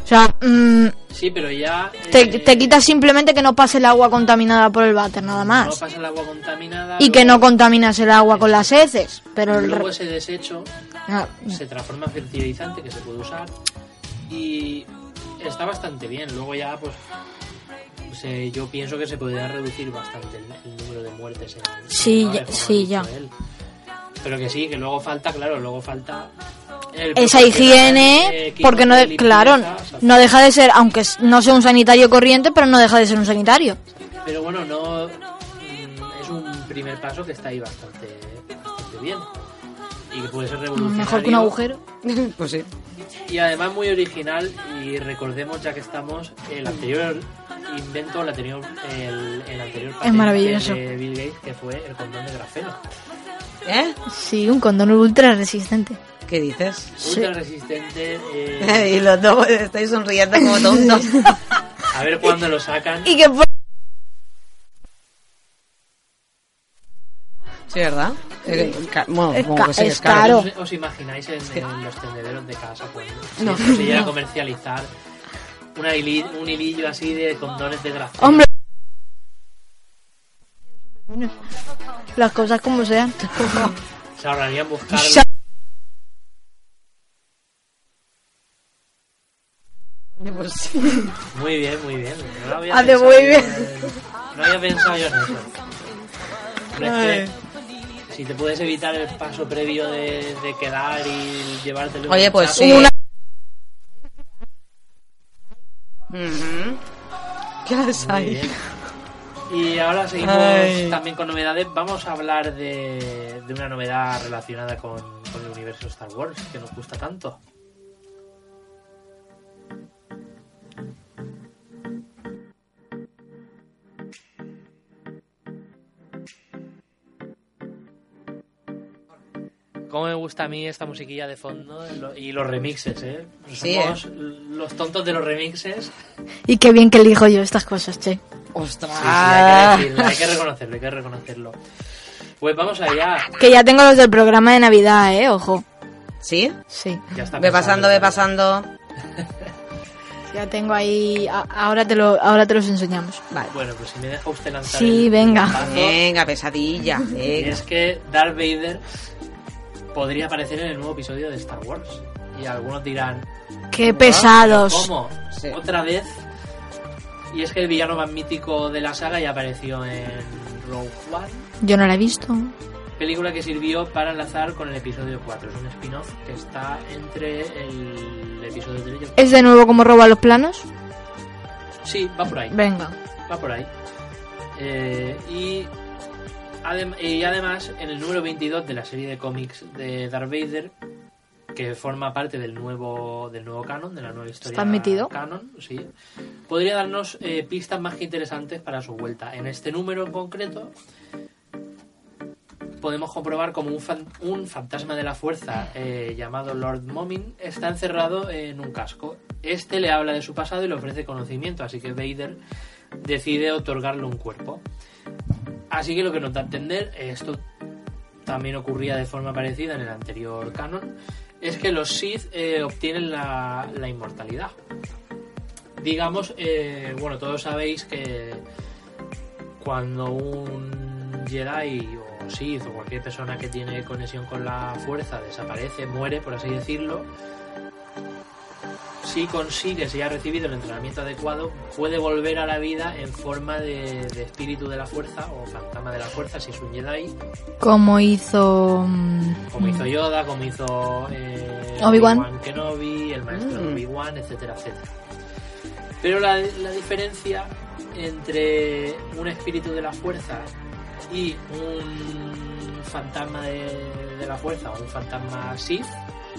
sea, mm, Sí, pero ya... te, eh, te quitas simplemente que no pase el agua contaminada por el váter, nada No más. pasa el agua contaminada. Y que no contaminas el agua con las heces. Pero el Luego re- ese desecho Ah, se transforma en fertilizante que se puede usar y está bastante bien. Luego ya, pues, se- yo pienso que se podría reducir bastante el, el número de muertes. En, Sí, en ya- sí, ya. él. Pero que sí, que luego falta, claro, luego falta... esa higiene, eh, porque no, de claro, no deja de ser, aunque no sea un sanitario corriente, pero no deja de ser un sanitario. Pero bueno, no mm, es un primer paso que está ahí bastante, bastante bien. Y que puede ser revolucionario. Mejor que un agujero. Pues sí. Y además muy original y recordemos ya que estamos el anterior invento, el anterior, el, el anterior patente maravilloso. de Bill Gates que fue el condón de grafeno. ¿Eh? Sí, un condón ultra resistente. ¿Qué dices? Ultra resistente. eh, y los dos estáis sonriendo como tontos. a ver cuándo lo sacan. Y que por- Sí, ¿verdad? Ca- bueno, Es supongo ca- que sí, es es caro. caro. ¿Os, imagináis en, en los tendederos de casa No. se llega a comercializar una hili- un hilillo así de condones de grafeno? Hombre. Las cosas como sean. Se ahorrarían buscar Pues sí. Muy bien, muy bien. No lo había Hace pensado muy bien. en- No había pensado yo en eso. Pero es que si te puedes evitar el paso previo de, de quedar y llevártelo. Oye, pues sí. Una-. ¿Qué ahí? bien. Y ahora seguimos Ay. también con novedades. Vamos a hablar de, de una novedad relacionada con, con el universo Star Wars que nos gusta tanto. Cómo me gusta a mí esta musiquilla de fondo y los remixes, ¿eh? Sí, Somos los tontos de los remixes. Y qué bien que elijo yo estas cosas, che. ¡Ostras! Sí, sí, hay, que decirlo, hay que reconocerlo, hay que reconocerlo. Pues vamos allá. Que ya tengo los del programa de Navidad, eh, ojo. ¿Sí? Sí. Ya está Ve pasando, ve pasando. Ya tengo ahí. ahora te lo, ahora te los enseñamos. Vale. Bueno, pues si me deja usted lanzar. Sí, el- venga. el Venga, pesadilla. y Venga. es que Darth Vader podría aparecer en el nuevo episodio de Star Wars. Y algunos dirán. Qué "¿Ah? pesados. ¿Cómo? Sí. ¿Otra vez? Y es que el villano más mítico de la saga ya apareció en Rogue One. Yo no la he visto. película que sirvió para enlazar con el episodio 4. Es un spin-off que está entre el episodio 3 y el ¿Es de nuevo como roba los planos? Sí, va por ahí. Venga. Va por ahí. Eh, y, adem- y además, en el número 22 de la serie de cómics de Darth Vader, que forma parte del nuevo, del nuevo canon, de la nueva historia ¿Está admitido? canon, sí, podría darnos eh, pistas más que interesantes para su vuelta. En este número en concreto, podemos comprobar como un, fan- un fantasma de la fuerza eh, llamado Lord Momin está encerrado en un casco. Este le habla de su pasado y le ofrece conocimiento, así que Vader decide otorgarle un cuerpo. Así que lo que nos da a entender, esto también ocurría de forma parecida en el anterior canon, es que los Sith eh, obtienen la, inmortalidad. Digamos, eh, bueno, todos sabéis que cuando un Jedi o Sith o cualquier persona que tiene conexión con la fuerza desaparece, muere, por así decirlo, si consigue, si ha recibido el entrenamiento adecuado, puede volver a la vida en forma de, de espíritu de la fuerza o fantasma de la fuerza, si es un Jedi, Como hizo. mm, como hizo Yoda, como hizo eh, Obi-Wan. Kenobi, el maestro Mm. Obi-Wan, etcétera, etcétera. Pero la, la diferencia entre un espíritu de la fuerza y un fantasma de, de la fuerza o un fantasma Sith,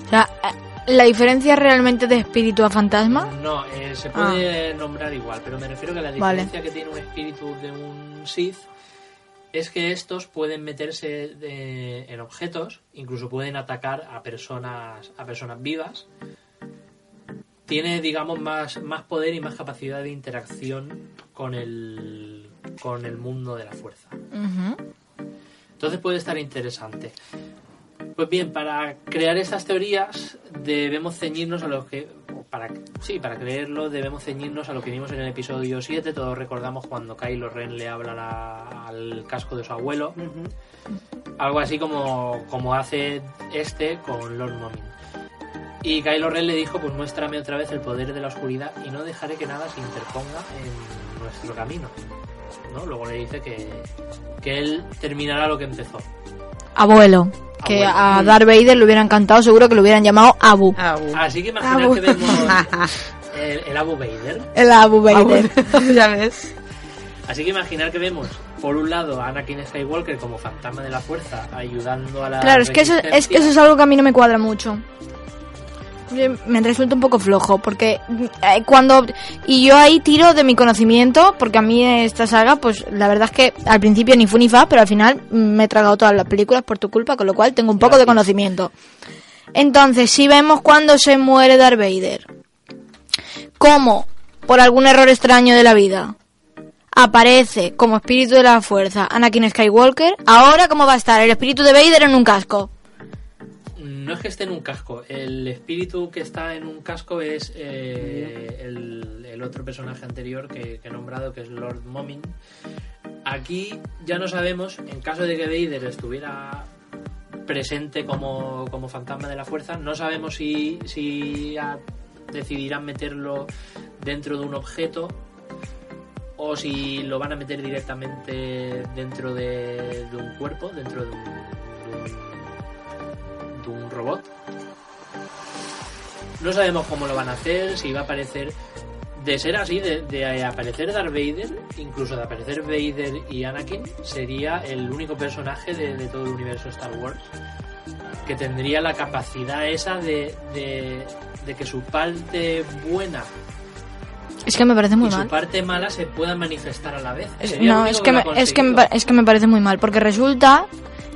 O sea, la diferencia realmente de espíritu a fantasma. no, eh, se puede nombrar igual, pero me refiero que la Ah. Vale. diferencia que tiene un espíritu de un Sith es que estos pueden meterse de- en objetos, incluso pueden atacar a personas, a personas vivas. Tiene, digamos, más, más poder y más capacidad de interacción con el, con el mundo de la fuerza. Entonces puede estar interesante. Pues bien, para crear estas teorías debemos ceñirnos a lo que... Para, sí, para creerlo debemos ceñirnos a lo que vimos en el episodio 7. Todos recordamos cuando Kylo Ren le habla la- al casco de su abuelo. Algo así como, como hace este con Lord Momin. Y Kylo Ren le dijo, pues muéstrame otra vez el poder de la oscuridad y no dejaré que nada se interponga en nuestro camino. ¿no? Luego le dice que, que él terminará lo que empezó. Abuelo. Que Abuelo. a Darth Vader le hubiera encantado, seguro que lo hubieran llamado Abu. Abu. Así que imaginar Abu. que vemos el, el Abu Vader. El Abu Vader. ya ves. Así que imaginar que vemos, por un lado, a Anakin Skywalker como fantasma de la fuerza, ayudando a la. Claro, es que eso es, resistencia. eso es algo que a mí no me cuadra mucho. Me resulta un poco flojo, porque eh, cuando... Y yo ahí tiro de mi conocimiento, porque a mí esta saga, pues la verdad es que al principio ni fu ni fa, pero al final me he tragado todas las películas por tu culpa, con lo cual tengo un poco de conocimiento. Entonces, si vemos cuando se muere Darth Vader, como por algún error extraño de la vida, aparece como espíritu de la fuerza Anakin Skywalker, ahora cómo va a estar el espíritu de Vader en un casco. No es que esté en un casco. El espíritu que está en un casco es eh, el, otro personaje anterior que, he nombrado, que es Lord Momin. Aquí ya no sabemos, en caso de que Vader estuviera presente como, como fantasma de la fuerza, no sabemos si, si decidirán meterlo dentro de un objeto o si lo van a meter directamente dentro de, un cuerpo, dentro de de un- de un robot. No sabemos cómo lo van a hacer, si va a aparecer. De ser así, de, de aparecer Darth Vader, incluso de aparecer Vader y Anakin, sería el único personaje de, de todo el universo Star Wars que tendría la capacidad esa de, de, de que su parte buena Es que me parece muy y su mal. parte mala se puedan manifestar a la vez. Sería no, es que, me, es, que me, es que me parece muy mal, porque resulta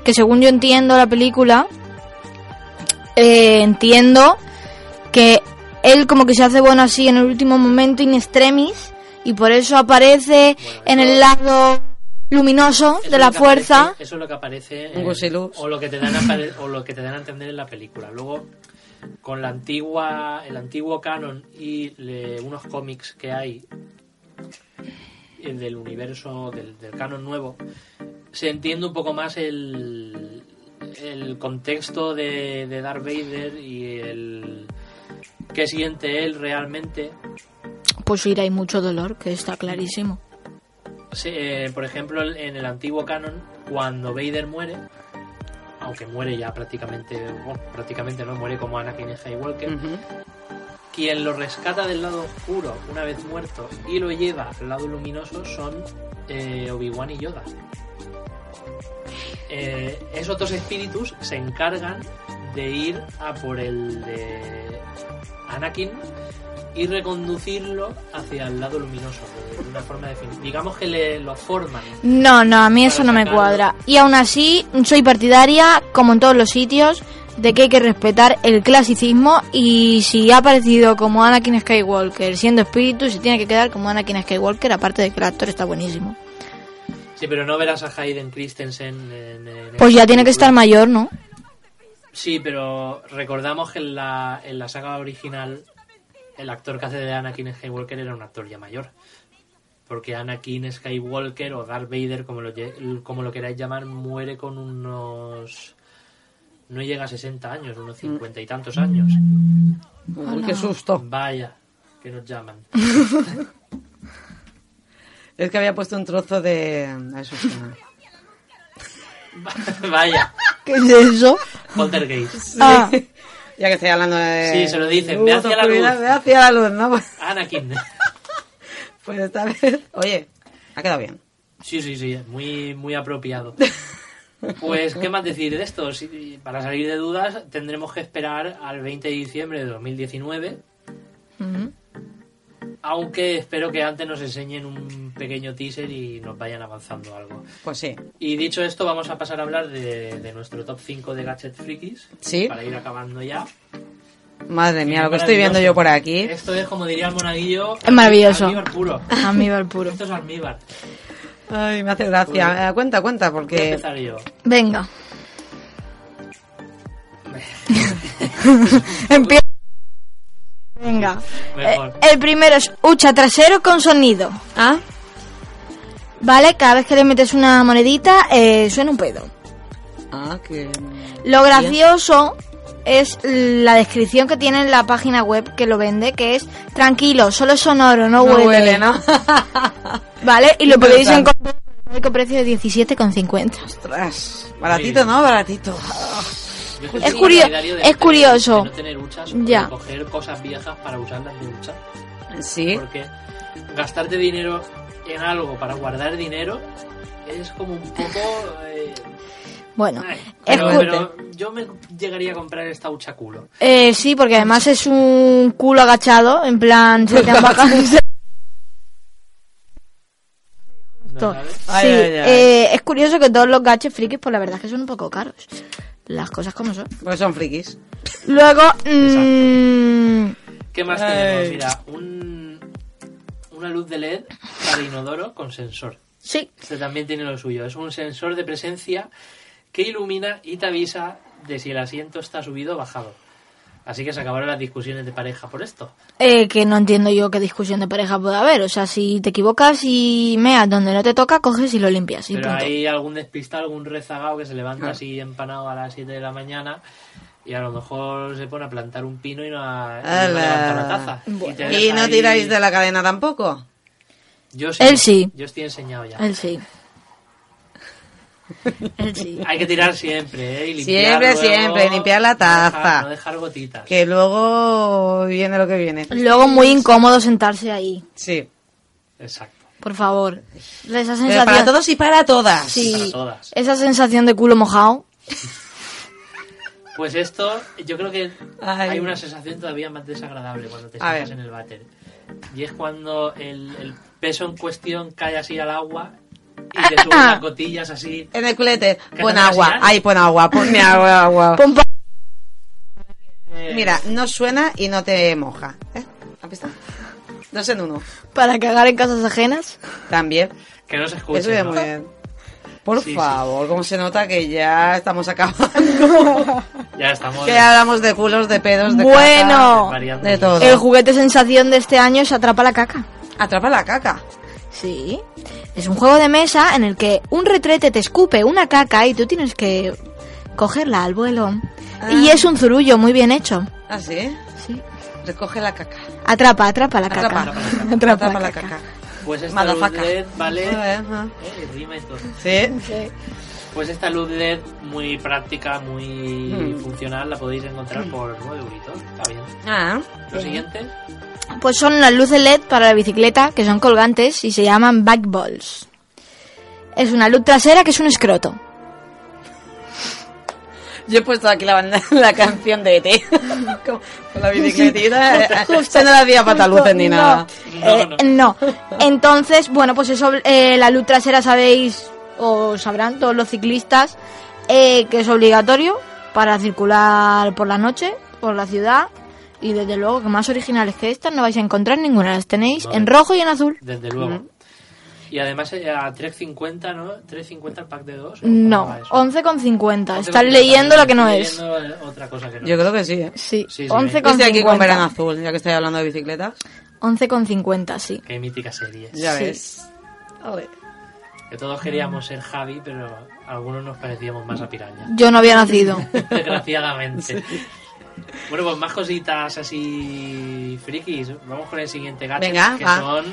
que según yo entiendo la película, eh, entiendo que él como que se hace bueno así en el último momento in extremis y por eso aparece Bueno, en el lado luminoso de la fuerza. aparece- eso es lo que aparece en- o lo que te dan a, o lo que te dan a entender en la película. Luego con la antigua el antiguo canon y le- unos cómics que hay eh, del universo del, del canon nuevo se entiende un poco más el el contexto de, de Darth Vader y el qué siente él realmente Pues ir hay mucho dolor, que está clarísimo. Sí, eh, por ejemplo, en el antiguo canon, cuando Vader muere, aunque muere ya prácticamente, bueno, prácticamente no muere como Anakin Skywalker, Ujú. quien lo rescata del lado oscuro una vez muerto y lo lleva al lado luminoso son eh, Obi-Wan y Yoda. Eh, esos dos espíritus se encargan de ir a por el de Anakin y reconducirlo hacia el lado luminoso de, una forma definitiva. Digamos que le lo forman. No, no, a mí eso no me cuadra. Y aún así, soy partidaria, como en todos los sitios, de que hay que respetar el clasicismo y si ha aparecido como Anakin Skywalker siendo espíritu, se tiene que quedar como Anakin Skywalker, aparte de que el actor está buenísimo. Sí, pero no verás a Hayden Christensen en, en Pues ya tiene que estar mayor, ¿no? Sí, pero recordamos que en la, en la saga original el actor que hace de Anakin Skywalker era un actor ya mayor. Porque Anakin Skywalker o Darth Vader, como lo, lle- como lo queráis llamar, muere con unos... No llega a 60 años, unos 50 y tantos años. Uy, qué susto. Vaya, que nos llaman. Es que había puesto un trozo de... a eso. Vaya, ¿Qué es eso? Poltergeist. Ah, Ya que estoy hablando de... Sí, se lo dicen, luz, ve hacia la luz. Ve hacia la luz, ¿no? Anakin. Pues esta vez... Oye, ha quedado bien. Sí, sí, sí, muy, muy apropiado. Pues, ¿qué más decir de esto? Si- para salir de dudas, tendremos que esperar al 20 de diciembre de 2019. Aunque espero que antes nos enseñen un pequeño teaser y nos vayan avanzando algo. Pues sí. Y dicho esto, vamos a pasar a hablar de, de nuestro top 5 de Gadget Frikis. Sí. Para ir acabando ya. Madre mía, lo que estoy viendo yo por aquí. Esto es, como diría el monaguillo, Es maravilloso. almíbar puro. Amibar puro. Esto es almíbar. Ay, me hace gracia. Eh, cuenta, cuenta, Voy a porque... empezar yo. Venga. Empieza. Venga. Mejor. Eh, el primero es hucha trasero con sonido. ¿Ah? ¿Vale? Cada vez que le metes una monedita, eh, suena un pedo. Ah, que... Lo gracioso es la descripción que tiene en la página web que lo vende, que es tranquilo, solo es sonoro, no, No huele. huele, ¿no? ¿Vale? Y lo podéis encontrar único precio de 17,50. Ostras, baratito, ¿no? Baratito. Es curio- es curioso. de no tener huchas o Ya. coger cosas viejas para usarlas de hucha. Sí. Porque gastarte dinero en algo para guardar dinero es como un poco... eh, Bueno, ay, es pero, pero yo me llegaría a comprar esta hucha culo. Eh, sí, porque además es un culo agachado, en plan, se te han bajado. Sí, ¿no sabes? Ay, ay, ay. eh, es curioso que todos los gadgets frikis, pues la verdad es que son un poco caros. Las cosas como son. Pues son frikis. Luego, mm, ¿Qué más Ay. tenemos? Mira, un, una luz de LED para inodoro con sensor. sí, Este también tiene lo suyo. Es un sensor de presencia que ilumina y te avisa de si el asiento está subido o bajado. Así que se acabaron las discusiones de pareja por esto. eh, que no entiendo yo qué discusión de pareja puede haber. O sea, si te equivocas y meas donde no te toca, coges y lo limpias. Y Pero punto. hay algún despistado, algún rezagado que se levanta así empanado a las 7 de la mañana y a lo mejor se pone a plantar un pino y no, ha, y no la taza. ¿Y no ahí- tiráis de la cadena tampoco? Yo sí. Él sí. Yo estoy enseñado ya. Él sí. Sí. Hay que tirar siempre, ¿eh? Y limpiar Siempre, luego, siempre, limpiar la no dejar- taza. No dejar gotitas. Que luego viene lo que viene. Luego muy incómodo sentarse ahí. Sí. Exacto. Por favor. Esa Pero sensación. para todos y para todas. Sí. Para todas. Esa sensación de culo mojado. Pues esto, yo creo que Ay. hay una sensación todavía más desagradable cuando te sientas en el váter. Y es cuando el, el peso en cuestión cae así al agua y te suben las gotillas así. En el culete, ¿Qué pon agua. Ay, pon agua, ponme agua, agua. Pon pa- eh, Mira, no suena y no te moja. ¿Eh? ¿Has visto? Dos en uno. para cagar en casas ajenas. También. Que no se escuche. Eso es ¿no? muy bien. Por Sí, sí. favor, cómo se nota que ya estamos acabando. Ya estamos que hablamos de culos, de pedos, de Bueno. caca, de todo. El juguete sensación de este año es Atrapa la caca. Atrapa la caca. Sí. Es un juego de mesa en el que un retrete te escupe una caca y tú tienes que cogerla al vuelo. Ah. Y es un zurullo muy bien hecho. ¿Ah, sí? Sí. Recoge la caca. Atrapa, atrapa la caca. Atrapa, Atrapa, Atrapa la la caca. caca. Pues esta vale. Eh, rima y todo. Sí. Pues esta luz LED muy práctica, muy Mm. funcional, la podéis encontrar por 9 euritos. Está bien. Ah, Lo siguiente, Pues son las luces LED para la bicicleta que son colgantes y se llaman backballs. Es una luz trasera que es un escroto. yo he puesto aquí la, banda- la canción de ET. Con la bicicletita. eh, Esto no le hacía pataluces ni No, nada. eh, no. Entonces, bueno, pues eso, eh, la luz trasera sabéis, o sabrán todos los ciclistas, eh, que es obligatorio para circular por la noche, por la ciudad. Y desde luego que más originales que estas no vais a encontrar ninguna. Las tenéis Vale. en rojo y en azul. desde luego. Y además eh, a 3.50, ¿no? 3.50 el pack de dos. ¿o No, cómo va eso? 11,50. 11,50, Estás leyendo lo que no es. leyendo, eh, otra cosa que no Yo es. creo que sí, ¿eh? Sí, Sí, sí, Yo estoy aquí con verano 11,50. azul, ya que estoy hablando de bicicletas. 11,50, sí. Qué mítica serie. Ya Sí. ves. Ole. Que todos queríamos ser Javi, pero algunos nos parecíamos más a Piraña. Yo no había nacido. Desgraciadamente. Bueno, pues más cositas así frikis. Vamos con el siguiente Venga, que va. son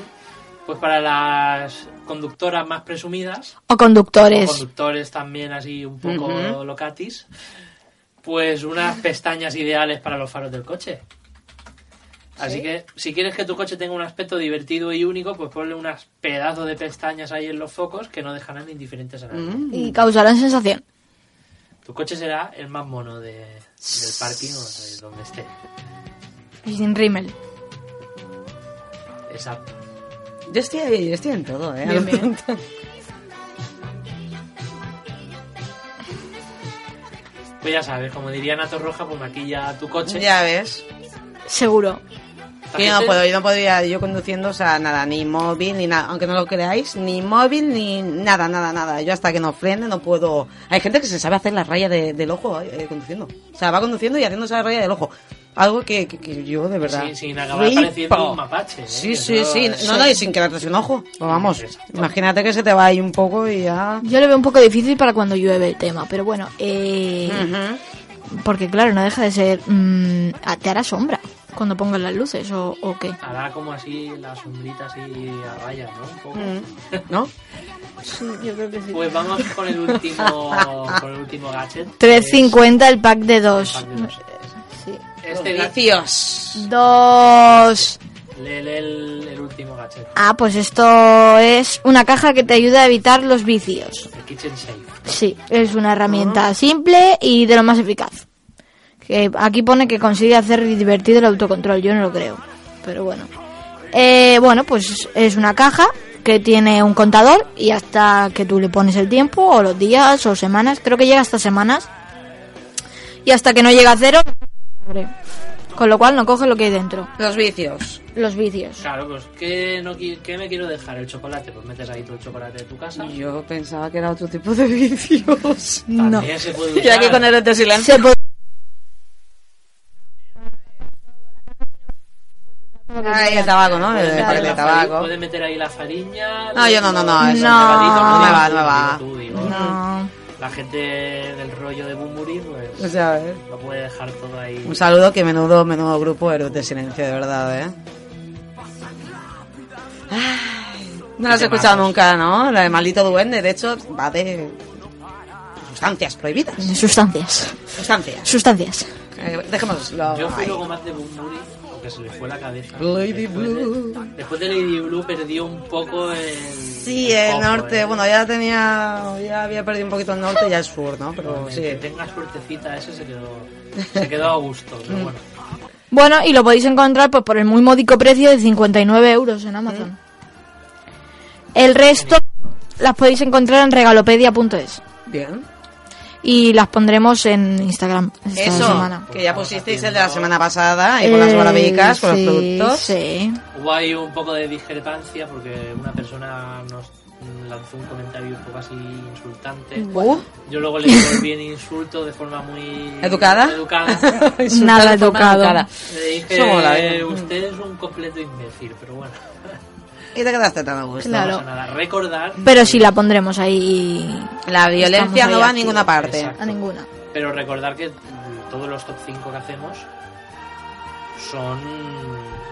pues para las conductoras más presumidas O o conductores. conductores también así un poco Ujú. locatis, pues unas pestañas ideales para los faros del coche. Así que si quieres que tu coche tenga un aspecto divertido y único, pues ponle unas pedazos de pestañas ahí en los focos que no dejarán indiferentes a nadie. Mm. Y causarán sensación. Tu coche será el más mono de, del parking o de donde esté. Y sin rímel. Exacto. Yo estoy, yo estoy en todo, ¿eh? Bien, bien. Pues ya sabes, como diría Nato Roja, pues maquilla tu coche. ya ves. Seguro. Yo no puedo, yo no podría, yo conduciendo, o sea, nada, ni móvil, ni nada, aunque no lo creáis, ni móvil, ni nada, nada, nada. Yo hasta que no frene no puedo... Hay gente que se sabe hacer la raya de- del ojo eh, conduciendo. O sea, va conduciendo y haciéndose la raya del ojo. Algo que, que- que yo, de verdad... Sin, sin acabar flipo. pareciendo un mapache. ¿eh? Sí, Eso- sí, sí. No, no, y sin que le un ojo. Pues vamos, Exacto. imagínate que se te va ahí un poco y ya... Yo lo veo un poco difícil para cuando llueve el tema, pero bueno, eh, porque claro, no deja de ser... mm, ah, te hará sombra cuando pongas las luces o, o qué. Hará como así la sombrita así a rayas, ¿no? Un poco. Mm. ¿No? Sí, yo creo que sí. Pues vamos con el último, con el último gadget. 3.50 el pack de dos. El pack de dos. Sí. Este Vicios. Dos. lee, lee el, el último gadget. Ah, pues esto es una caja que te ayuda a evitar los vicios. El Kitchen Safe. Sí, es una herramienta simple y de lo más eficaz. Que aquí pone que consigue hacer divertido el autocontrol, yo no lo creo. Pero bueno. Eh, bueno, pues es una caja que tiene un contador y hasta que tú le pones el tiempo, o los días, o semanas, creo que llega hasta semanas. Y hasta que no llega a cero, con lo cual no coge lo que hay dentro, Los vicios. los vicios. Claro, pues ¿qué, no, ¿qué me quiero dejar? ¿El chocolate? Pues metes ahí todo el chocolate de tu casa. Yo pensaba que era otro tipo de vicios. No. También se puede usar. Y aquí con el de silencio. Se puede- Ay, el tabaco, ¿no? Puedes El paquete de tabaco. puedes meter ahí la fariña. No, yo no, no, no, eso No. no me va, no me va. Tú, digo, No. La gente del rollo de Bumburi, pues O sea, ver. no puede dejar todo ahí. Un saludo, que menudo, menudo grupo Héroes de Silencio, de verdad, ¿eh? Ay, no lo has escuchado nunca, ¿no? La de Maldito Duende, de hecho, va de sustancias prohibidas. Sustancias. Sustancias. Sustancias. Eh, dejémoslo Yo fui luego más de Bumburi, aunque se le fue la cabeza. Lady después, Blue. De, después de Lady Blue perdió un poco el. Sí, el norte, ¿eh? bueno, ya tenía, ya había perdido un poquito el norte y ya el sur, ¿no? Pero sí. Que tenga suertecita, ese se quedó, se quedó a gusto. Pero Mm. bueno. Bueno, y lo podéis encontrar pues por el muy módico precio de 59 euros en Amazon. El resto las podéis encontrar en regalopedia.es Bien. Y las pondremos en Instagram esta Eso, semana. que ya pusisteis el de la semana pasada y con las Eh, barabicas, con sí, los productos. Sí. Hubo ahí un poco de discrepancia porque una persona nos lanzó un comentario un poco así insultante. Uh, Yo luego le devolví el insulto de forma muy ¿Educada? educada. Nada educado. educada. Le dije, ¿eh? usted es un completo imbécil, pero bueno, Y te quedaste tan a gusto. Claro. no pasa nada. Recordar, Pero sí la pondremos ahí La violencia no va a ninguna parte. Exacto. a ninguna. pero recordar que todos los top 5 que hacemos son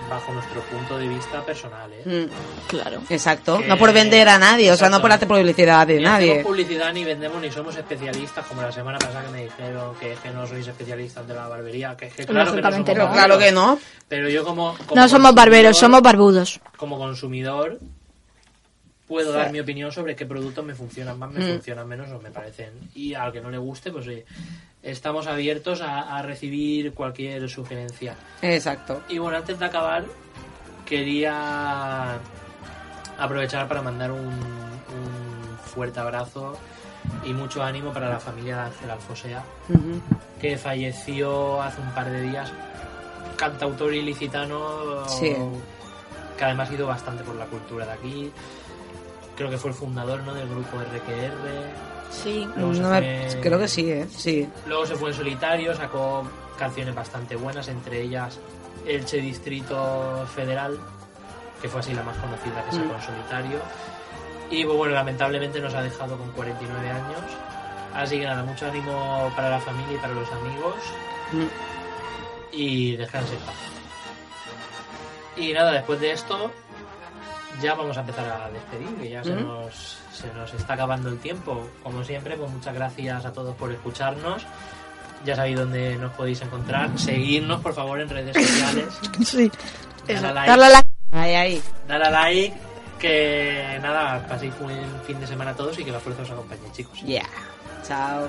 bajo nuestro punto de vista personal, ¿eh? Mm, Claro. Exacto. Que- No por vender a nadie, o sea, no por hacer publicidad de Ni nadie. hacemos publicidad ni vendemos ni somos especialistas como la semana pasada que me dijeron que, es que no sois especialistas de la barbería que es que claro que no somos no. Claro que barberos. no. pero yo como, como No somos barberos, somos barbudos. como consumidor puedo dar mi opinión sobre qué productos me funcionan más, me Mm. funcionan menos o me parecen. Y al que no le guste, pues oye, estamos abiertos a, a recibir cualquier sugerencia. Exacto. Y bueno, antes de acabar, quería aprovechar para mandar un, un fuerte abrazo y mucho ánimo para la familia de Ángel Alfosea, que falleció hace un par de días, cantautor ilicitano, Sí. que además ha ido bastante por la cultura de aquí. Creo que fue el fundador ¿no? del grupo RQR. Sí. No fue- Creo que sí, ¿eh? Sí. Luego se fue en solitario, sacó canciones bastante buenas, entre ellas Elche Distrito Federal, que fue así la más conocida que sacó Mm. en solitario. Y pues, bueno, lamentablemente nos ha dejado con 49 años. Así que nada, mucho ánimo para la familia y para los amigos. Mm. y descanse en paz. Y nada, después de esto ya vamos a empezar a despedir, que ya se, nos, se nos está acabando el tiempo. Como siempre, pues muchas gracias a todos por escucharnos. Ya sabéis dónde nos podéis encontrar. Seguidnos, por favor, en redes sociales. Sí. Dale like. like. Ahí, ahí. Dale like. Que nada, paséis un buen fin de semana a todos y que la fuerza os acompañe, chicos. Yeah. Chao.